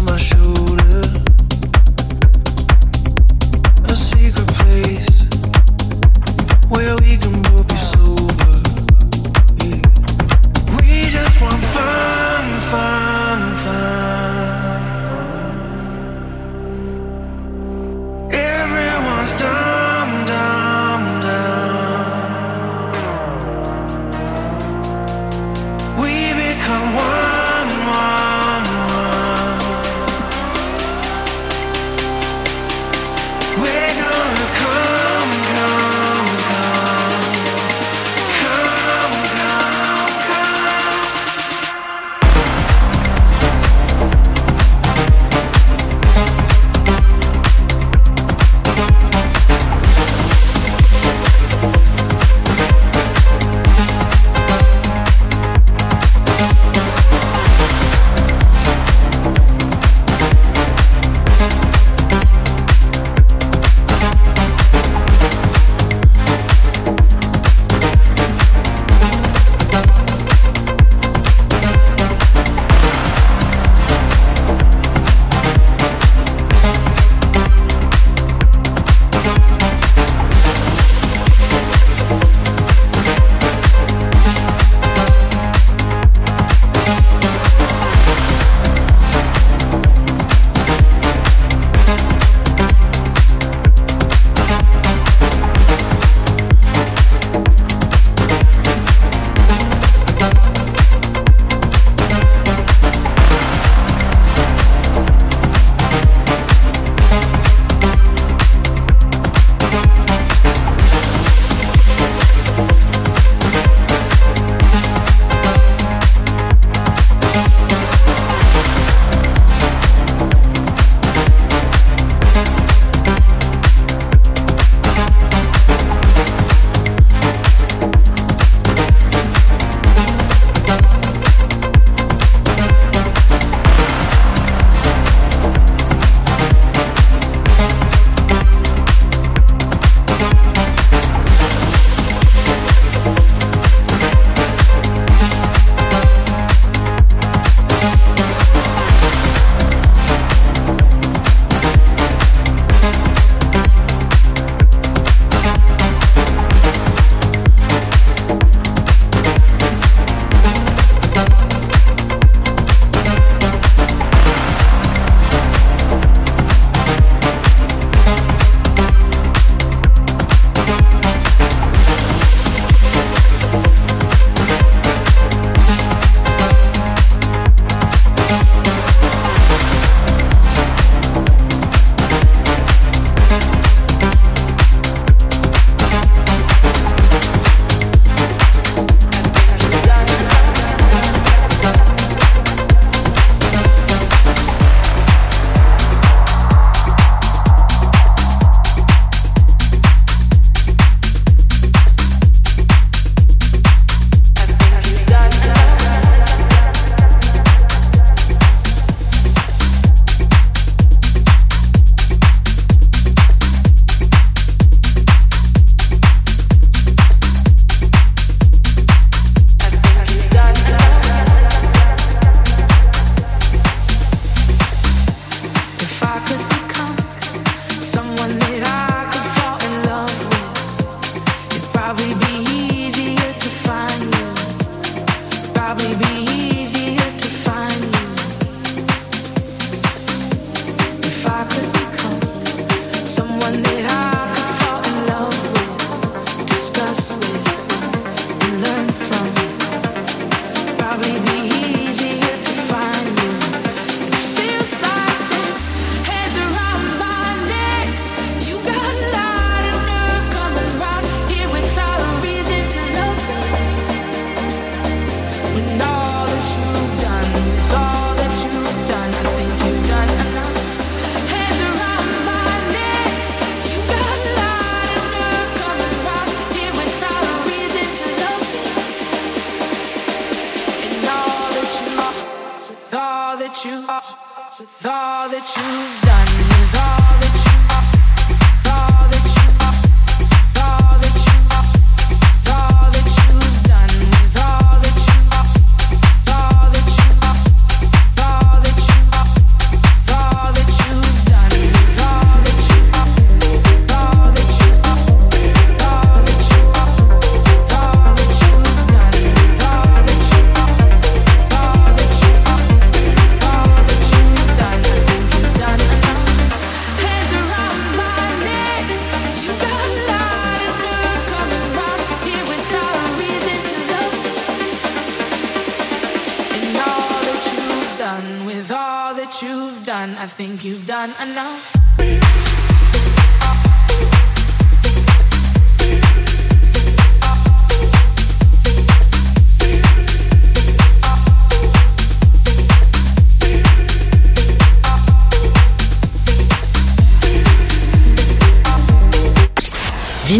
my shoulder.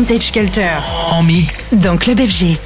Vintage Culture. En mix. Dans Club FG.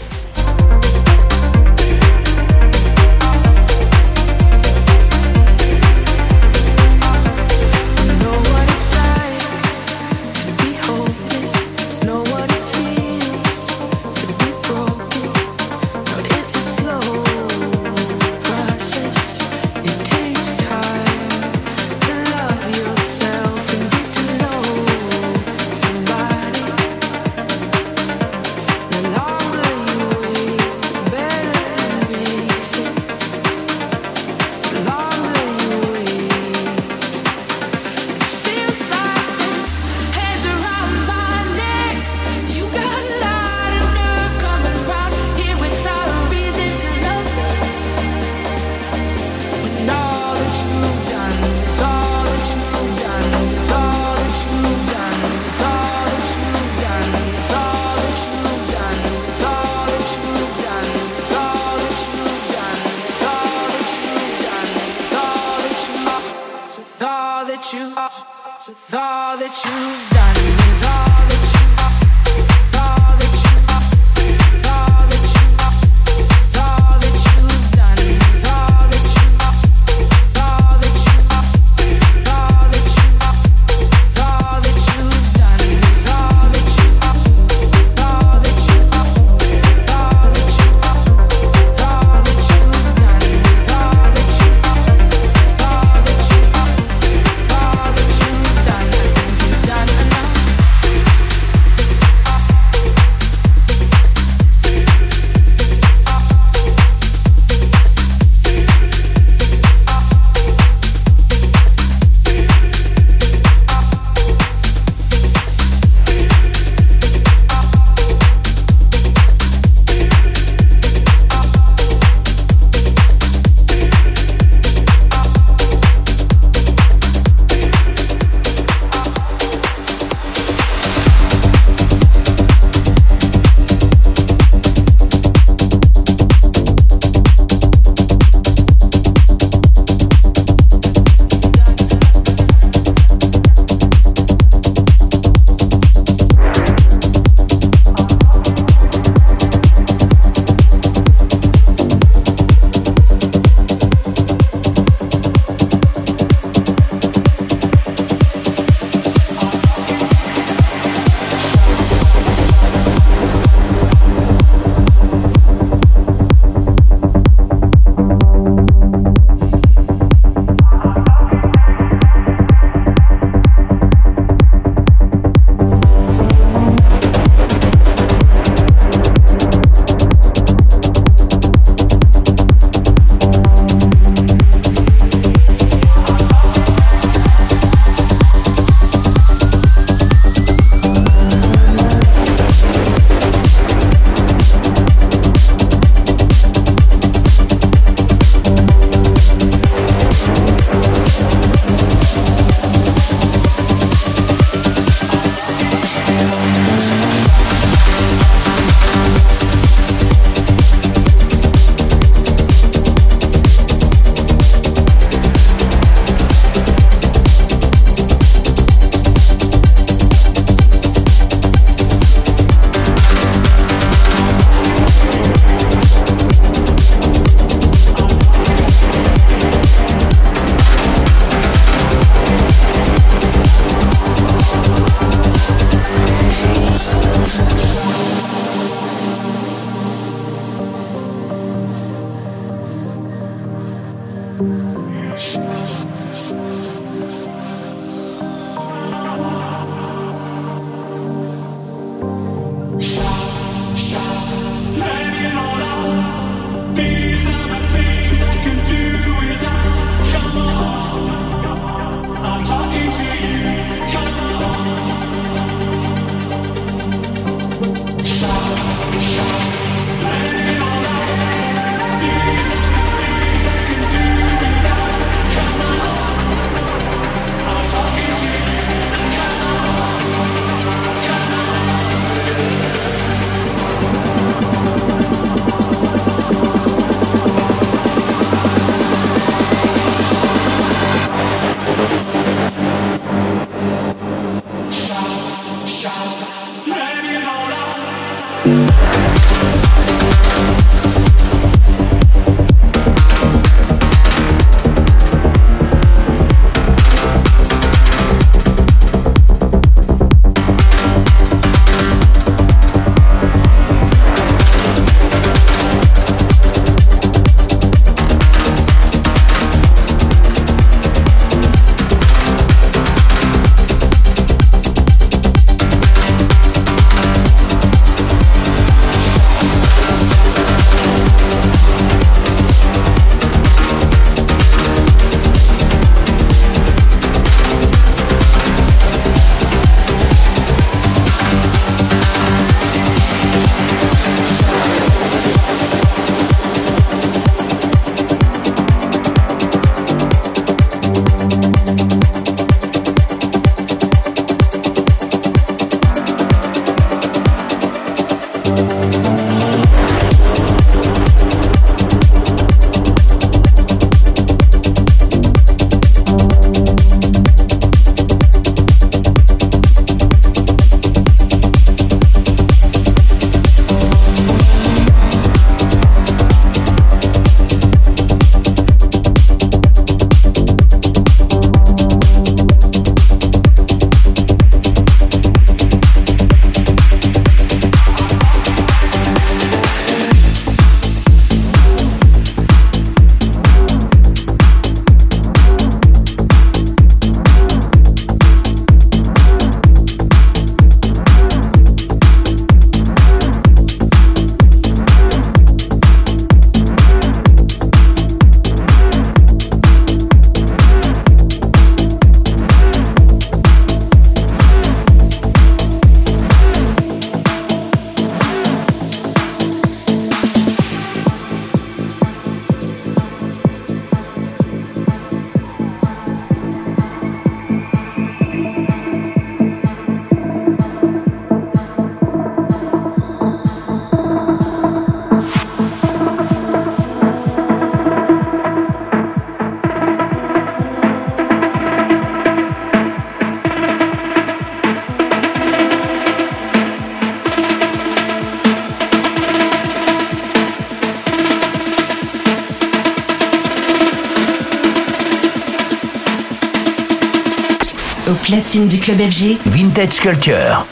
Du club FG. Vintage Culture.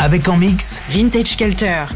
Avec en mix Vintage Culture.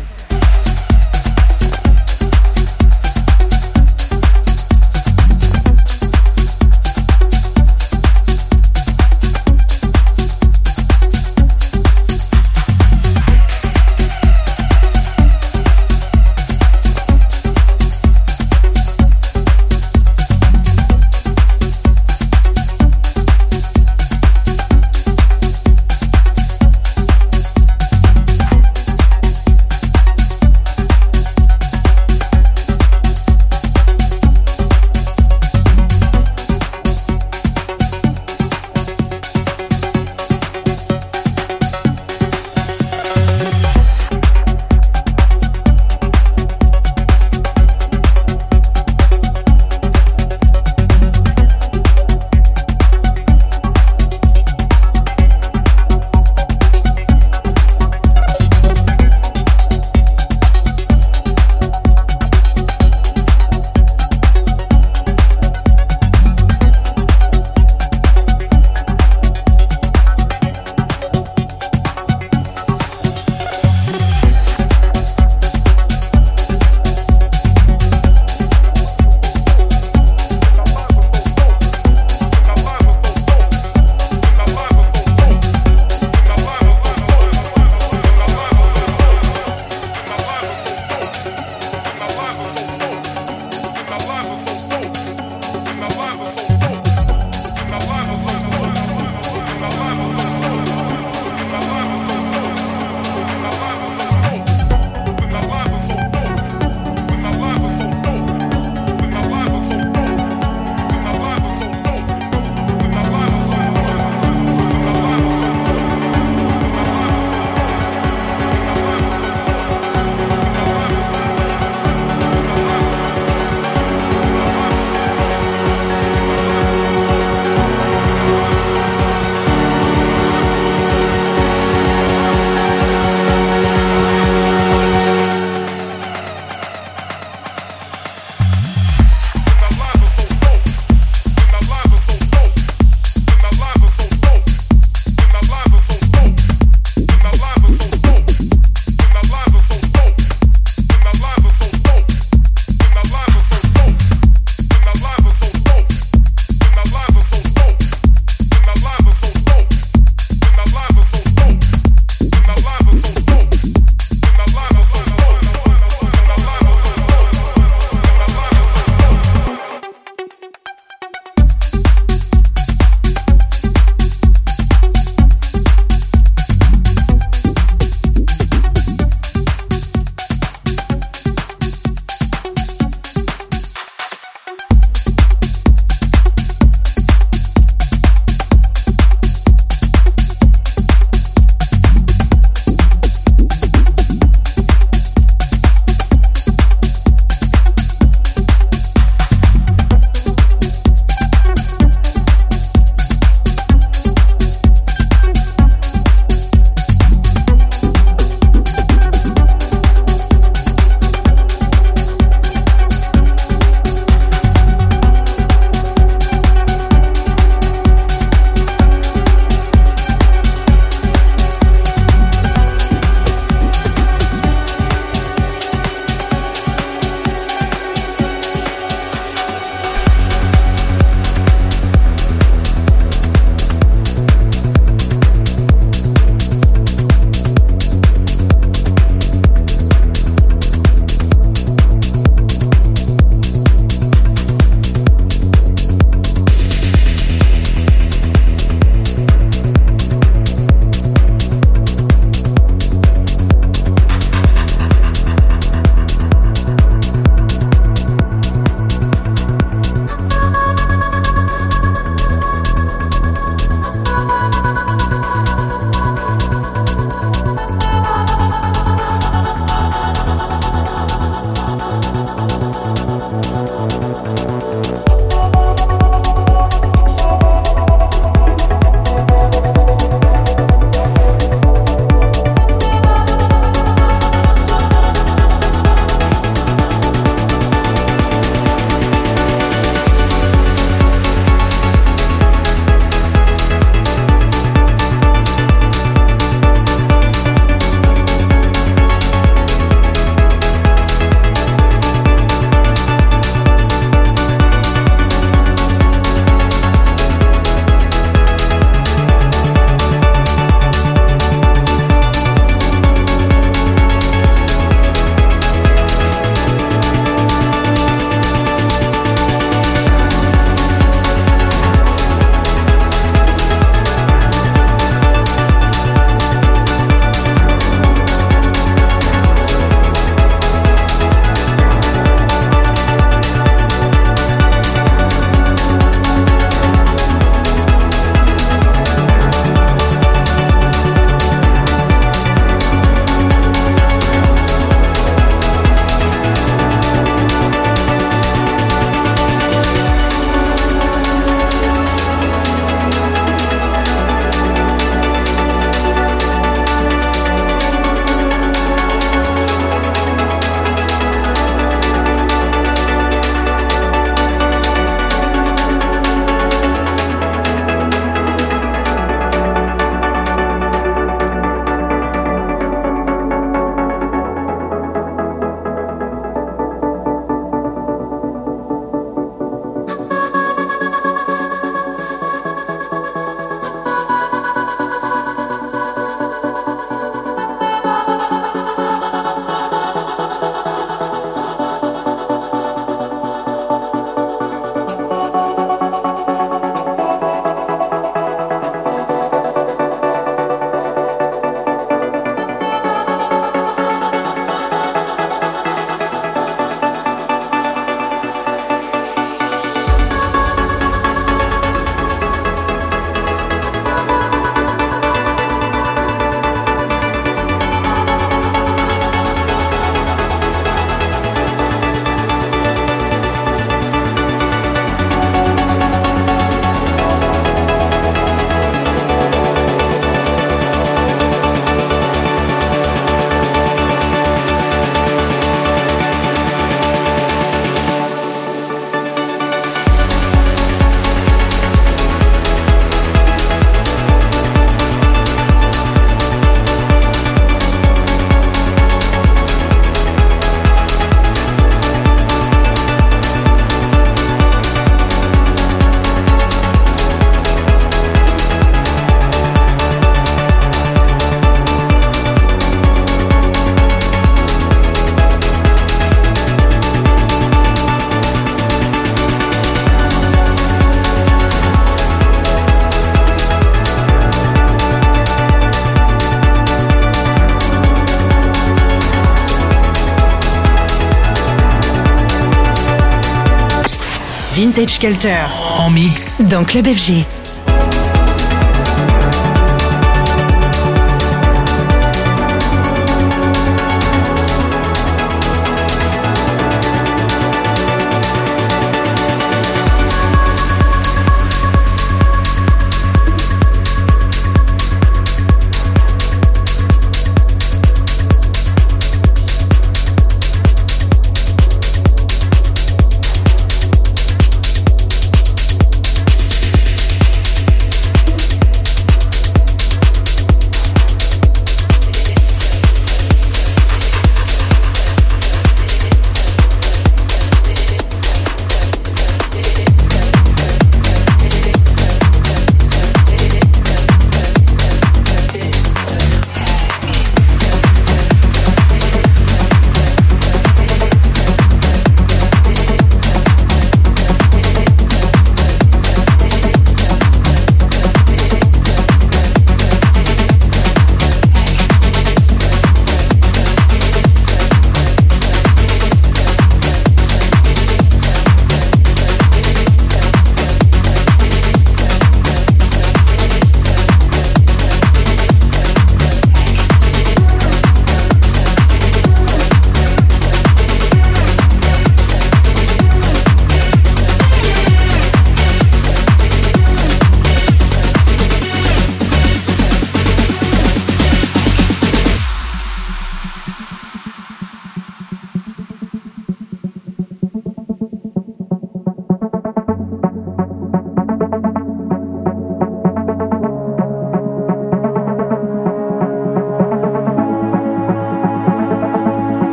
Vintage Culture. En mix. Dans Club FG.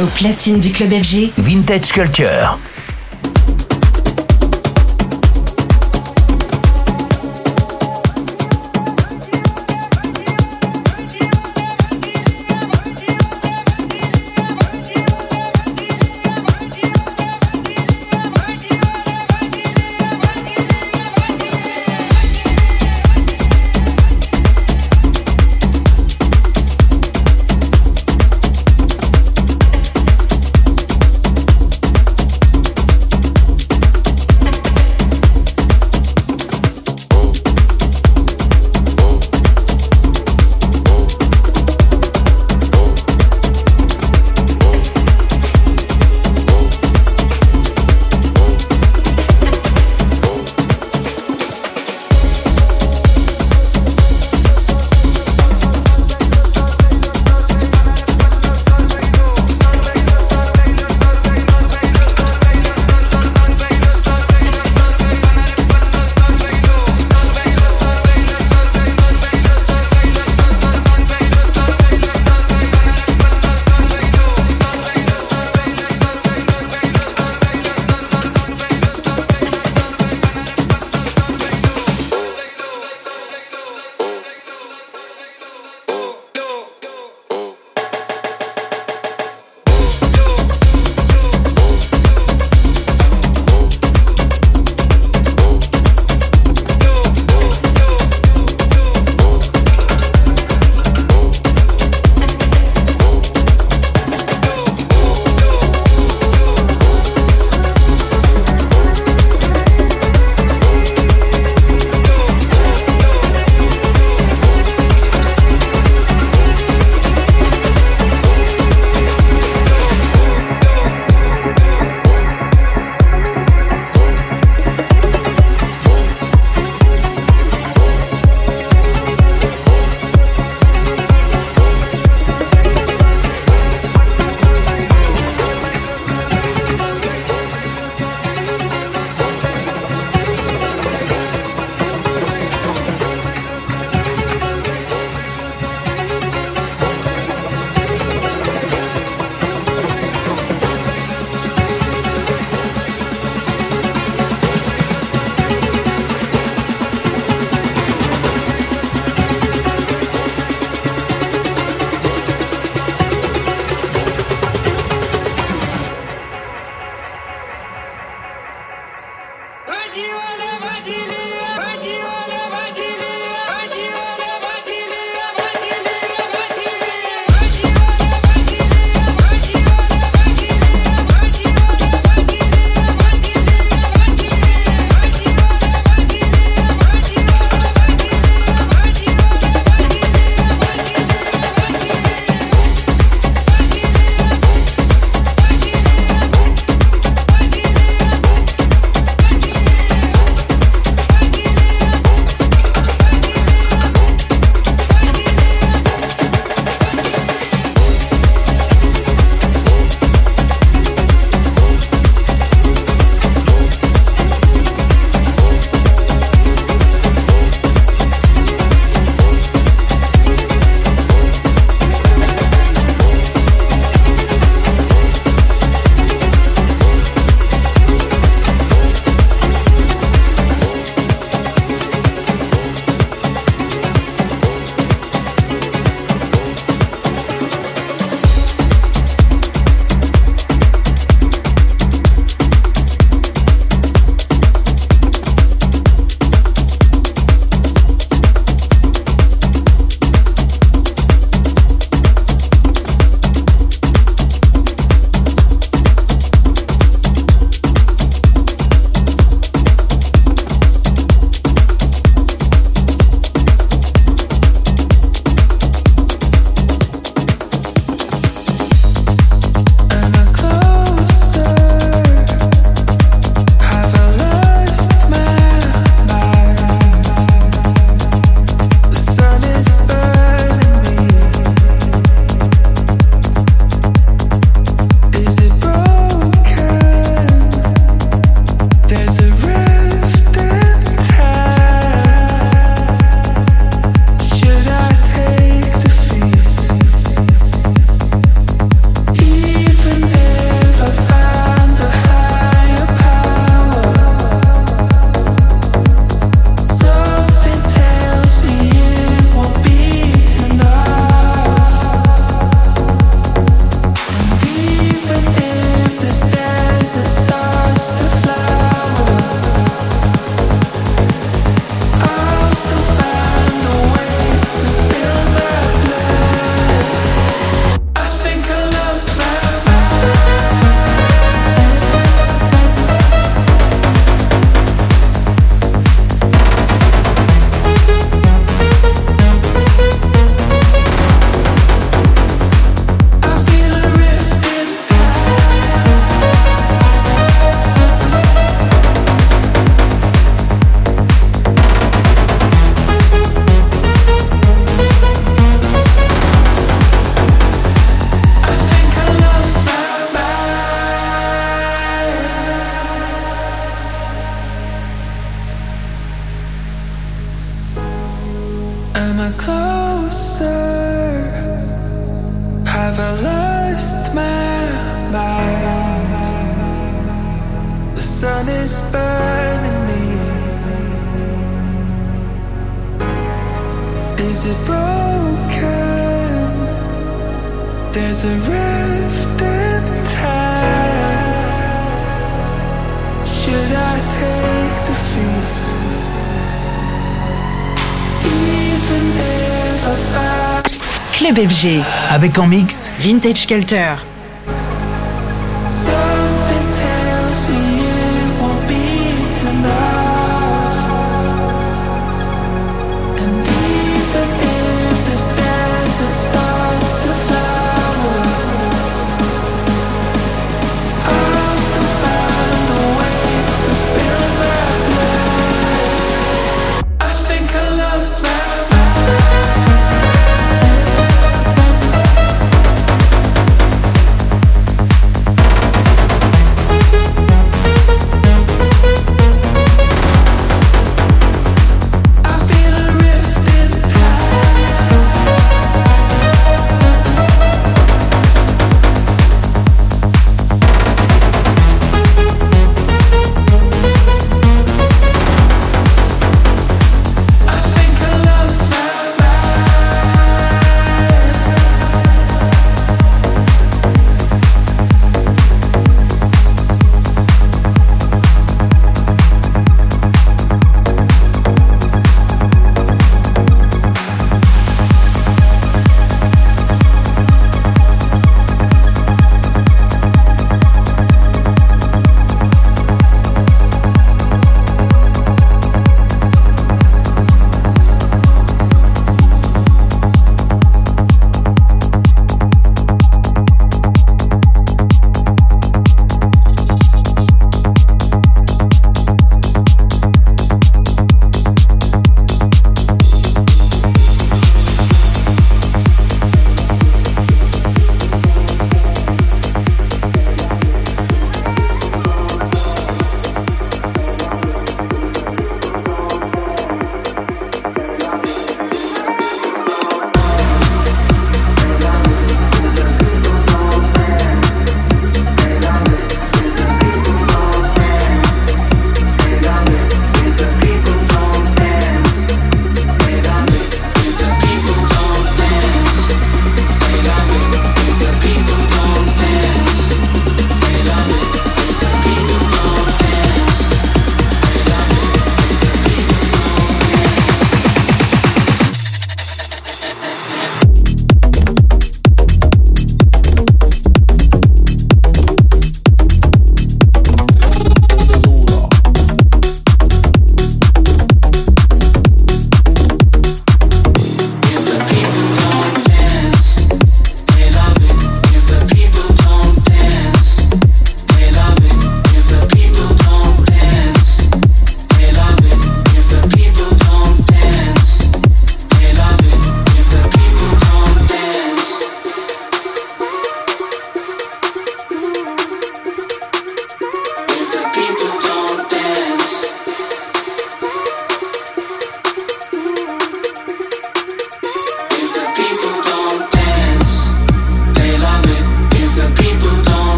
Au platine du club FG, Vintage Culture. FG. Avec en mix Vintage Culture.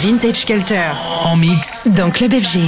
Vintage Culture. En mix. Dans Club FG.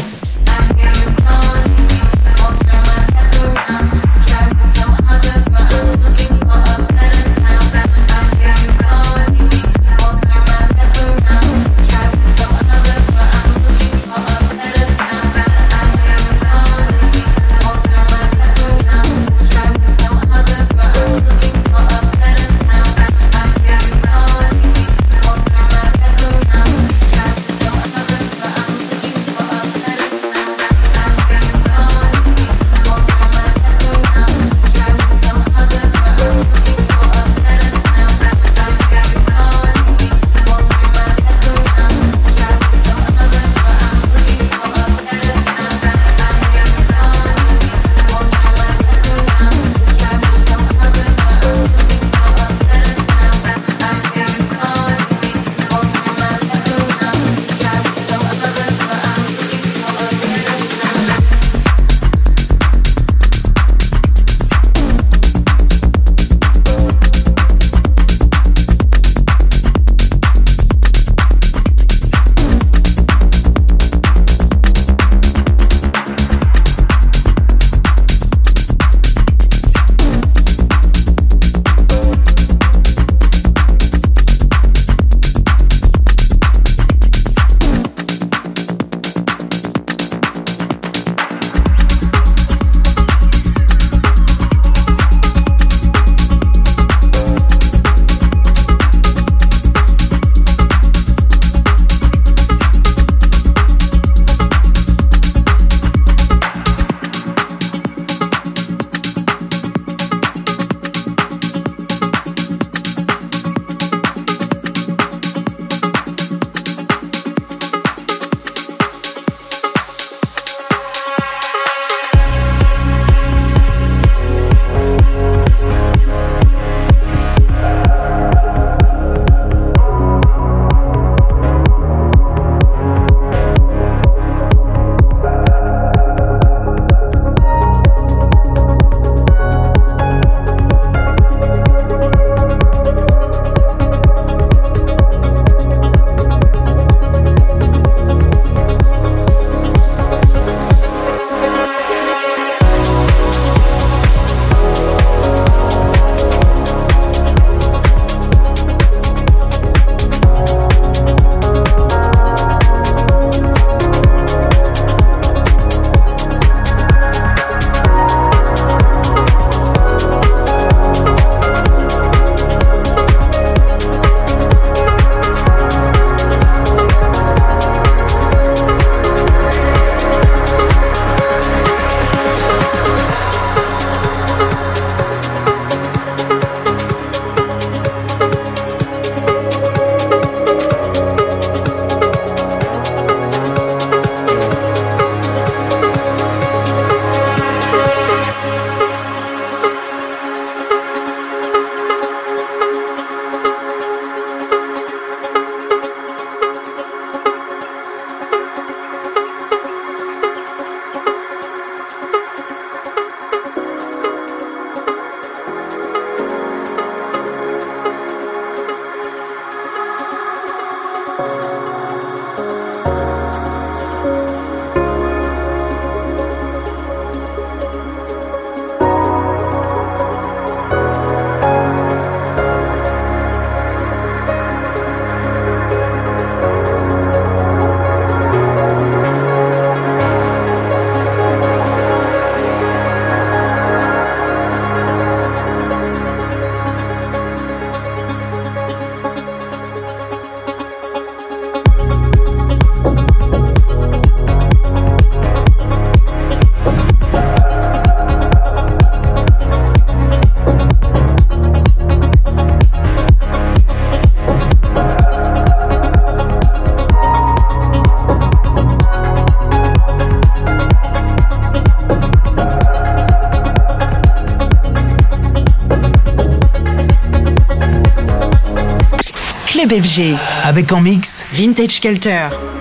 FG. Avec en mix Vintage Culture.